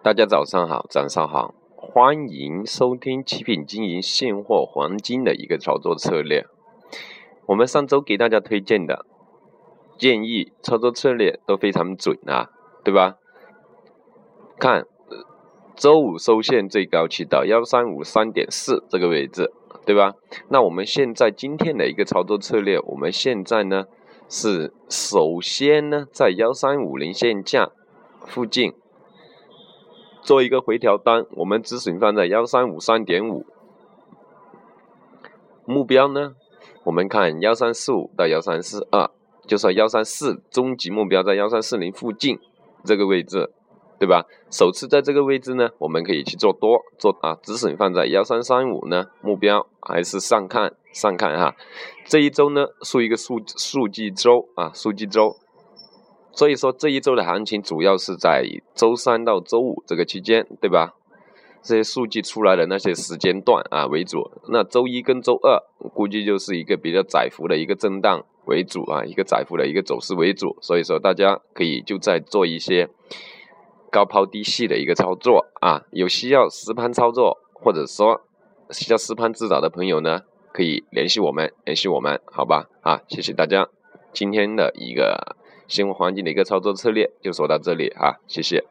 大家早上好，早上好，欢迎收听七品经营现货黄金的一个操作策略。我们上周给大家推荐的建议操作策略都非常准啊，对吧？看周五收线最高去到幺三五三点四这个位置，对吧？那我们现在今天的一个操作策略，我们现在呢是首先呢在幺三五零线价附近。做一个回调单，我们止损放在幺三五三点五，目标呢，我们看幺三四五到幺三四二，就是幺三四终极目标在幺三四零附近这个位置，对吧？首次在这个位置呢，我们可以去做多做啊，止损放在幺三三五呢，目标还是上看上看哈。这一周呢，数一个数数据周啊，数据周。所以说这一周的行情主要是在周三到周五这个期间，对吧？这些数据出来的那些时间段啊为主。那周一跟周二估计就是一个比较窄幅的一个震荡为主啊，一个窄幅的一个走势为主。所以说大家可以就在做一些高抛低吸的一个操作啊。有需要实盘操作或者说需要实盘指导的朋友呢，可以联系我们，联系我们，好吧？啊，谢谢大家今天的一个。新闻环境的一个操作策略就说到这里啊，谢谢。